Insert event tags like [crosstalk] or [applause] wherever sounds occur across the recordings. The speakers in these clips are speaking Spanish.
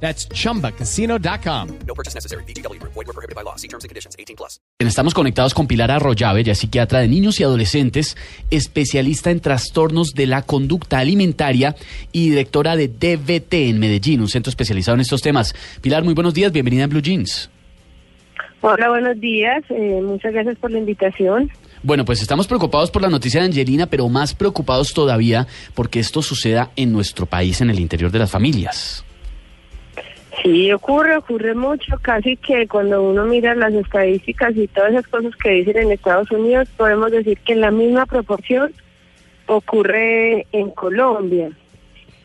That's chumbacasino.com. No purchase necessary. BGW. Void were prohibited by law. See terms and conditions. 18 plus. Estamos conectados con Pilar Arroyave, es psiquiatra de niños y adolescentes, especialista en trastornos de la conducta alimentaria y directora de DVT en Medellín, un centro especializado en estos temas. Pilar, muy buenos días, bienvenida en Blue Jeans. Hola, buenos días. Eh, muchas gracias por la invitación. Bueno, pues estamos preocupados por la noticia de Angelina, pero más preocupados todavía porque esto suceda en nuestro país, en el interior de las familias. Sí, ocurre, ocurre mucho. Casi que cuando uno mira las estadísticas y todas esas cosas que dicen en Estados Unidos, podemos decir que en la misma proporción ocurre en Colombia.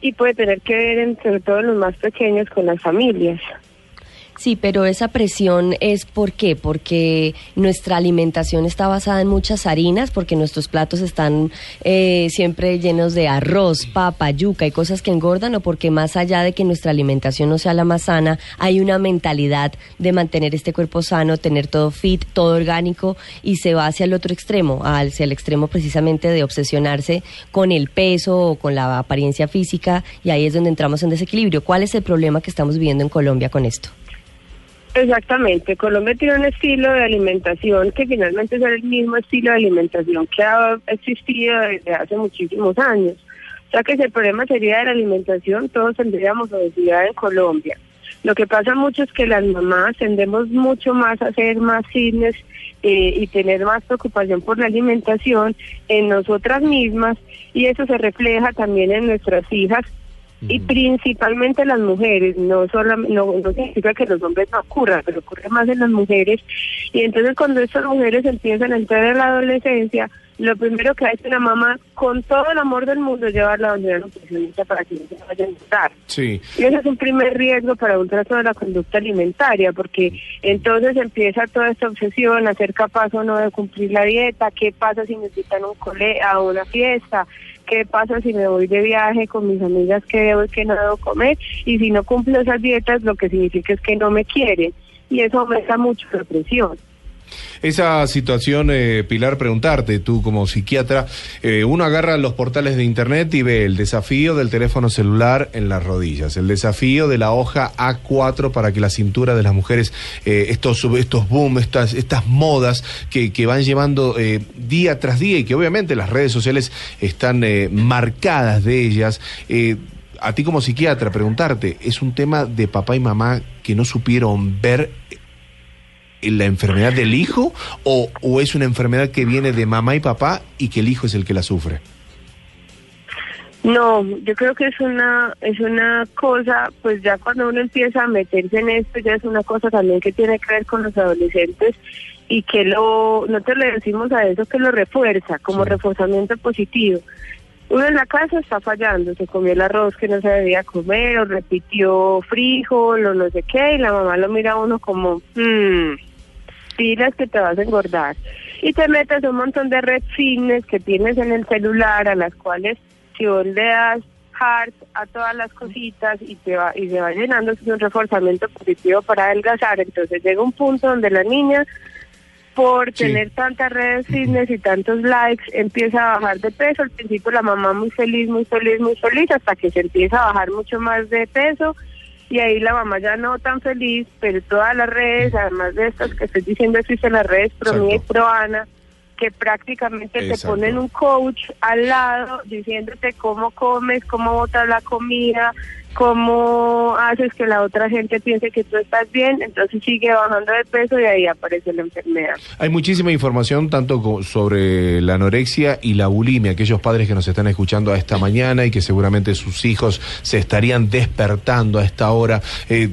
Y puede tener que ver, entre todo, los más pequeños con las familias. Sí, pero esa presión es ¿por qué? Porque nuestra alimentación está basada en muchas harinas, porque nuestros platos están eh, siempre llenos de arroz, papa, yuca y cosas que engordan, o porque más allá de que nuestra alimentación no sea la más sana, hay una mentalidad de mantener este cuerpo sano, tener todo fit, todo orgánico y se va hacia el otro extremo, hacia el extremo precisamente de obsesionarse con el peso o con la apariencia física y ahí es donde entramos en desequilibrio. ¿Cuál es el problema que estamos viviendo en Colombia con esto? Exactamente, Colombia tiene un estilo de alimentación que finalmente es el mismo estilo de alimentación que ha existido desde hace muchísimos años. O sea que si el problema sería de la alimentación, todos tendríamos obesidad en Colombia. Lo que pasa mucho es que las mamás tendemos mucho más a hacer más fitness eh, y tener más preocupación por la alimentación en nosotras mismas y eso se refleja también en nuestras hijas y principalmente las mujeres, no solo no, no significa que los hombres no ocurran, pero ocurre más en las mujeres. Y entonces cuando estas mujeres empiezan a entrar en la adolescencia, lo primero que hace una mamá, con todo el amor del mundo, es llevarla a una nutricionista para que no se vaya a gustar. Sí. Y ese es un primer riesgo para un trastorno de la conducta alimentaria, porque entonces empieza toda esta obsesión a ser capaz o no de cumplir la dieta, qué pasa si necesitan un cole a una fiesta, qué pasa si me voy de viaje con mis amigas, qué debo y qué no debo comer, y si no cumplo esas dietas, lo que significa es que no me quieren, y eso aumenta mucho la presión. Esa situación, eh, Pilar, preguntarte, tú como psiquiatra, eh, uno agarra los portales de internet y ve el desafío del teléfono celular en las rodillas, el desafío de la hoja A4 para que la cintura de las mujeres, eh, estos, estos boom, estas, estas modas que, que van llevando eh, día tras día y que obviamente las redes sociales están marcadas de ellas. A ti como psiquiatra, preguntarte, ¿es un tema de papá y mamá que no supieron ver la enfermedad del hijo o, o es una enfermedad que viene de mamá y papá y que el hijo es el que la sufre? No, yo creo que es una es una cosa, pues ya cuando uno empieza a meterse en esto, ya es una cosa también que tiene que ver con los adolescentes y que lo, nosotros le decimos a eso que lo refuerza, como reforzamiento positivo. Uno en la casa está fallando, se comió el arroz que no se debía comer, o repitió frijol, o no sé qué, y la mamá lo mira a uno como, hmm, que te vas a engordar. Y te metes un montón de red fitness que tienes en el celular, a las cuales si vos le das heart a todas las cositas y te va y se va llenando, es un reforzamiento positivo para adelgazar. Entonces llega un punto donde la niña, por Sí. tener tantas redes fitness y tantos likes, empieza a bajar de peso. Al principio la mamá muy feliz, muy feliz, muy feliz, hasta que se empieza a bajar mucho más de peso. Y ahí la mamá ya no tan feliz, pero todas las redes, además de estas que estoy diciendo, existen las redes Pro Mía y Exacto. Que prácticamente te ponen un coach al lado diciéndote cómo comes, cómo botas la comida, cómo haces que la otra gente piense que tú estás bien, entonces sigue bajando de peso y ahí aparece la enfermedad. Hay muchísima información tanto sobre la anorexia y la bulimia, aquellos padres que nos están escuchando a esta mañana y que seguramente sus hijos se estarían despertando a esta hora. Eh,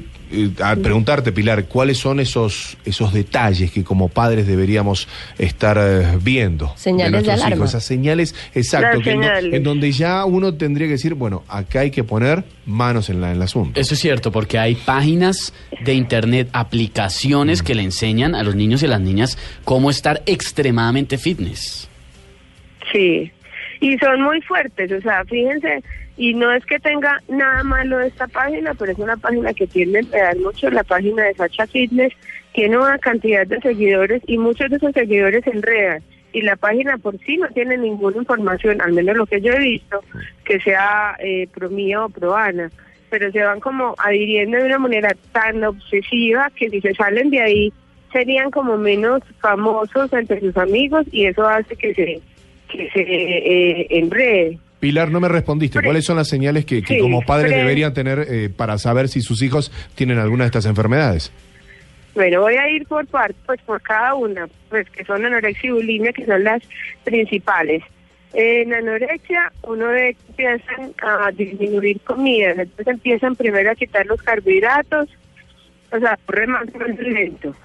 a preguntarte, Pilar, ¿cuáles son esos, esos detalles que como padres deberíamos estar eh, viendo? Señales de nuestros alarma. hijos? Esas señales, exacto, en, do- señales. en donde ya uno tendría que decir, bueno, acá hay que poner manos en, la, en el asunto. Eso es cierto, porque hay páginas de internet, aplicaciones que le enseñan a los niños y a las niñas cómo estar extremadamente fitness. Sí, y son muy fuertes, o sea, fíjense, y no es que tenga nada malo esta página, pero es una página que tiende a emplear mucho, la página de Sacha Fitness, tiene una cantidad de seguidores y muchos de esos seguidores se enredan. Y la página por sí no tiene ninguna información, al menos lo que yo he visto, que sea eh, pro mía o pro Ana, pero se van como adhiriendo de una manera tan obsesiva que si se salen de ahí serían como menos famosos entre sus amigos y eso hace que se que se eh, enrede. Pilar, no me respondiste. ¿Cuáles son las señales que, que Sí, como padres deberían tener eh, para saber si sus hijos tienen alguna de estas enfermedades? Bueno, voy a ir por parte, pues por cada una, pues que son anorexia y bulimia, que son las principales. En anorexia, uno de empiezan a disminuir comida, entonces empiezan primero a quitar los carbohidratos, o sea, corre más más lento.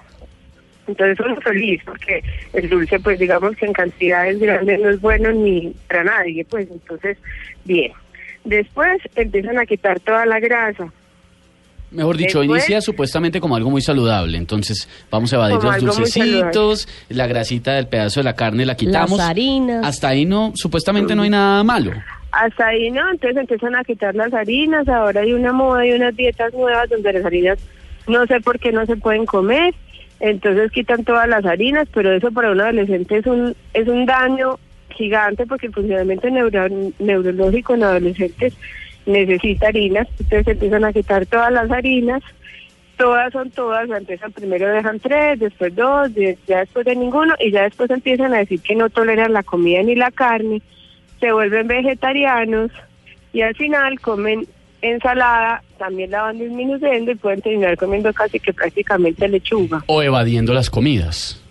Entonces uno feliz, porque el dulce, pues digamos que en cantidades grandes no es bueno ni para nadie, pues entonces, bien. Después empiezan a quitar toda la grasa, Mejor dicho, Después- inicia supuestamente como algo muy saludable. Entonces, vamos a evadir los dulcecitos, la grasita del pedazo de la carne la quitamos. Las harinas. Hasta ahí no, supuestamente no hay nada malo. Hasta ahí no, entonces empiezan a quitar las harinas, ahora hay una moda y unas dietas nuevas donde las harinas no sé por qué no se pueden comer, entonces quitan todas las harinas, pero eso para un adolescente es un, es un daño gigante porque el funcionamiento neuro- neurológico en adolescentes necesita harinas, entonces empiezan a quitar todas las harinas, todas son todas, empiezan primero dejan tres, después dos, ya después de ninguno y ya después empiezan a decir que no toleran la comida ni la carne, se vuelven vegetarianos y al final comen ensalada, también la van disminuyendo y pueden terminar comiendo casi que prácticamente lechuga O evadiendo las comidas.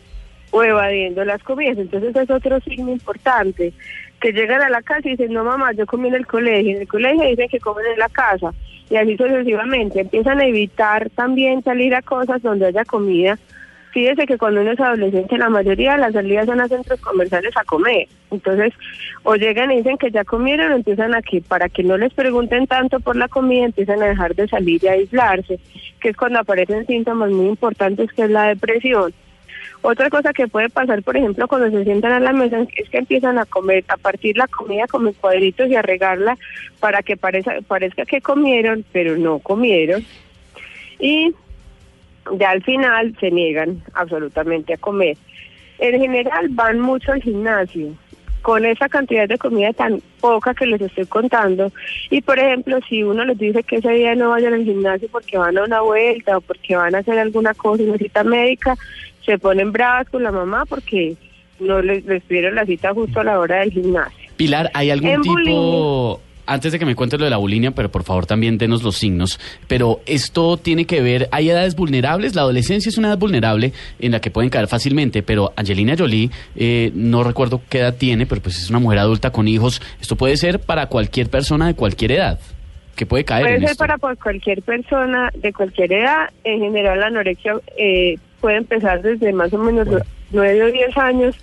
o evadiendo las comidas. Entonces es otro signo importante, que llegan a la casa y dicen, no mamá, yo comí en el colegio, en el colegio dicen que comen en la casa, y así sucesivamente. Empiezan a evitar también salir a cosas donde haya comida. Fíjese que cuando uno es adolescente, la mayoría de las salidas son a centros comerciales a comer. Entonces, o llegan y dicen que ya comieron, empiezan a que, para que no les pregunten tanto por la comida, empiezan a dejar de salir y a aislarse, que es cuando aparecen síntomas muy importantes, que es la depresión. Otra cosa que puede pasar, por ejemplo, cuando se sientan a la mesa es que empiezan a comer, a partir la comida como en cuadritos y a regarla para que parezca que comieron, pero no comieron. Y ya al final se niegan absolutamente a comer. En general van mucho al gimnasio con esa cantidad de comida tan poca que les estoy contando. Y por ejemplo, si uno les dice que ese día no vayan al gimnasio porque van a una vuelta o porque van a hacer alguna cosa una cita médica, se ponen bravas con la mamá porque no les, les pidieron la cita justo a la hora del gimnasio. Pilar, ¿hay algún En tipo... Antes de que me cuentes lo de la bulimia, pero por favor también denos los signos. Pero esto tiene que ver, hay edades vulnerables, la adolescencia es una edad vulnerable en la que pueden caer fácilmente, pero Angelina Jolie, eh, no recuerdo qué edad tiene, pero pues es una mujer adulta con hijos. Esto puede ser para cualquier persona de cualquier edad, que puede caer Puede en ser esto. para pues, cualquier persona de cualquier edad. En general, la anorexia eh, puede empezar desde más o menos los 9 o 10 años.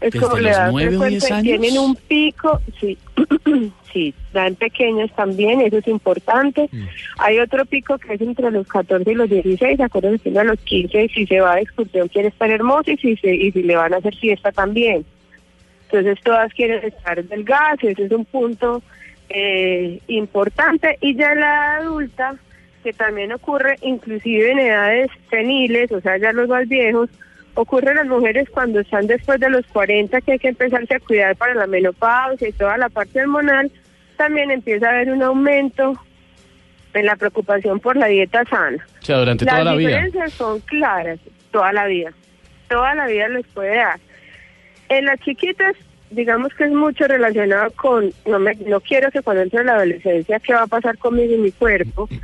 Es ¿Desde como la los edad 9 o 10 frecuente. años? Tienen un pico, sí, [clears throat] sí, dan pequeños también, eso es importante. Mm. Hay otro pico que es entre los 14 y los 16, acuérdense que uno a los 15, si se va de excursión, quiere estar hermoso y si, se, y si le van a hacer fiesta también. Entonces todas quieren estar delgadas, ese es un punto eh, importante. Y ya la adulta, que también ocurre inclusive en edades seniles, o sea, ya los más viejos, ocurre en las mujeres cuando están después de los 40, que hay que empezarse a cuidar para la menopausia y toda la parte hormonal, también empieza a haber un aumento en la preocupación por la dieta sana. O sea, durante Las toda la vida. diferencias son claras, toda la vida. Toda la vida les puede dar. En las chiquitas, digamos que es mucho relacionado con, no, me, no quiero que cuando entre la adolescencia, ¿qué va a pasar conmigo y mi cuerpo? [clears throat]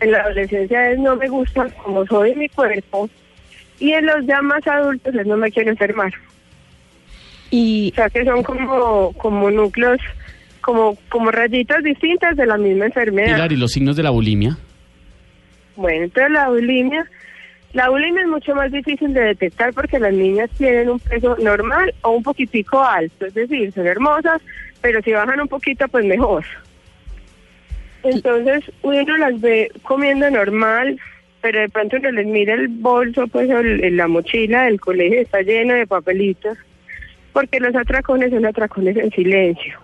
En la adolescencia es no me gusta como soy mi cuerpo. Y en los ya más adultos es no me quiero enfermar. Y O sea que son como, como núcleos, como, como rayitas distintas de la misma enfermedad. Pilar, ¿y los signos de la bulimia? Bueno, entonces la bulimia, la bulimia es mucho más difícil de detectar porque las niñas tienen un peso normal o un poquitico alto, es decir, son hermosas, pero si bajan un poquito, pues mejor. Entonces uno las ve comiendo normal, pero de pronto uno les mira el bolso, pues o el- la mochila del colegio está llena de papelitos, porque los atracones son atracones en silencio.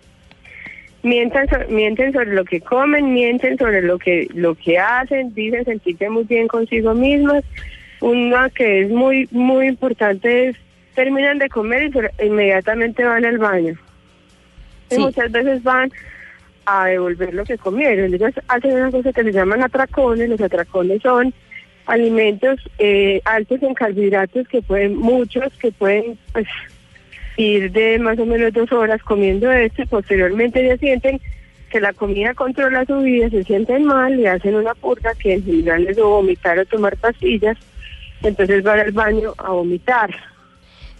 Mienten, so- mienten sobre lo que comen, mienten sobre lo que lo que hacen, dicen sentirse muy bien consigo mismas. Una que es muy muy importante es terminan de comer y inmediatamente van al baño. Y muchas veces van a devolver lo que comieron. Ellos hacen una cosa que se llaman atracones. Los atracones son alimentos eh, altos en carbohidratos que pueden, muchos que pueden pues ir de más o menos dos horas comiendo esto y posteriormente ya sienten que la comida controla su vida, se sienten mal y hacen una purga que en general es o vomitar o tomar pastillas, entonces van al baño a vomitar.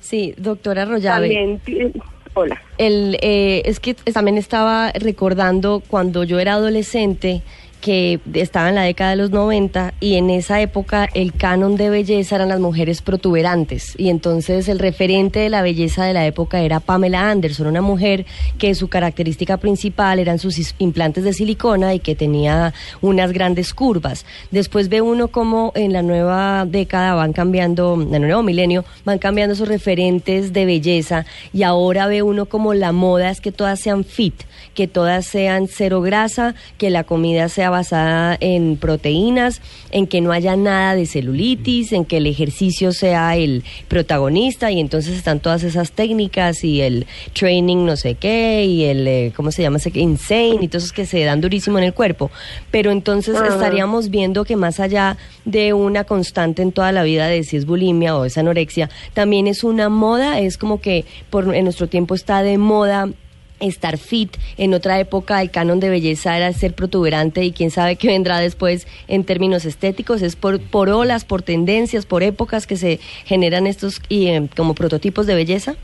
Sí, doctora Arroyave. También, hola. El, eh, es que también estaba recordando cuando yo era adolescente que estaba en la década de los 90 y en esa época el canon de belleza eran las mujeres protuberantes y entonces el referente de la belleza de la época era Pamela Anderson, una mujer que su característica principal eran sus implantes de silicona y que tenía unas grandes curvas. Después ve uno como en la nueva década van cambiando, en el nuevo milenio, van cambiando esos referentes de belleza y ahora ve uno como la moda es que todas sean fit, que todas sean cero grasa, que la comida sea basada en proteínas, en que no haya nada de celulitis, en que el ejercicio sea el protagonista y entonces están todas esas técnicas y el training no sé qué y el, eh, ¿cómo se llama? Insane y todos esos que se dan durísimo en el cuerpo. Pero entonces estaríamos viendo que más allá de una constante en toda la vida de si es bulimia o es anorexia, también es una moda, es como que por, en nuestro tiempo está de moda estar fit. En otra época el canon de belleza era ser protuberante y quién sabe qué vendrá después en términos estéticos. Es por, por olas, por tendencias, por épocas que se generan estos y, eh, como prototipos de belleza.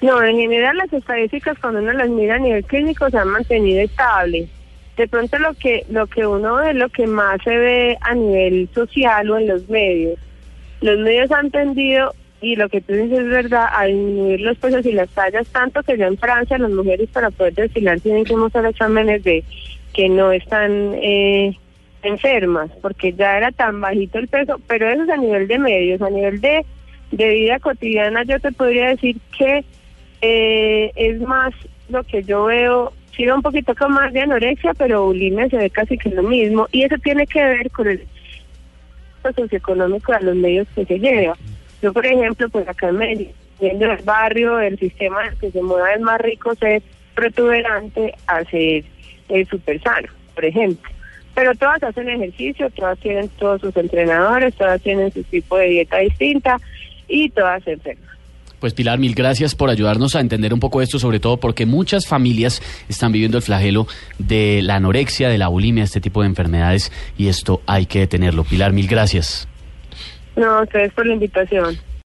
No, en general las estadísticas cuando uno las mira a nivel clínico se han mantenido estables. De pronto lo que lo que uno ve, lo que más se ve a nivel social o en los medios. Los medios han tendido, y lo que tú dices es verdad, a disminuir los pesos y las tallas, tanto que ya en Francia las mujeres para poder desfilar tienen que mostrar exámenes de que no están eh, enfermas, porque ya era tan bajito el peso, pero eso es a nivel de medios, a nivel de, de vida cotidiana yo te podría decir que eh, es más lo que yo veo, sí veo un poquito con más de anorexia, pero bulimia se ve casi que lo mismo, y eso tiene que ver con el socioeconómico de los medios que se lleva. Yo, por ejemplo, pues acá en Medellín, viendo el barrio, el sistema que se mueva es más rico ser protuberante a ser eh, súper sano, por ejemplo. Pero todas hacen ejercicio, todas tienen todos sus entrenadores, todas tienen su tipo de dieta distinta y todas se enferman. Pues Pilar, mil gracias por ayudarnos a entender un poco esto, sobre todo porque muchas familias están viviendo el flagelo de la anorexia, de la bulimia, este tipo de enfermedades y esto hay que detenerlo. Pilar, mil gracias. No, ustedes por la invitación.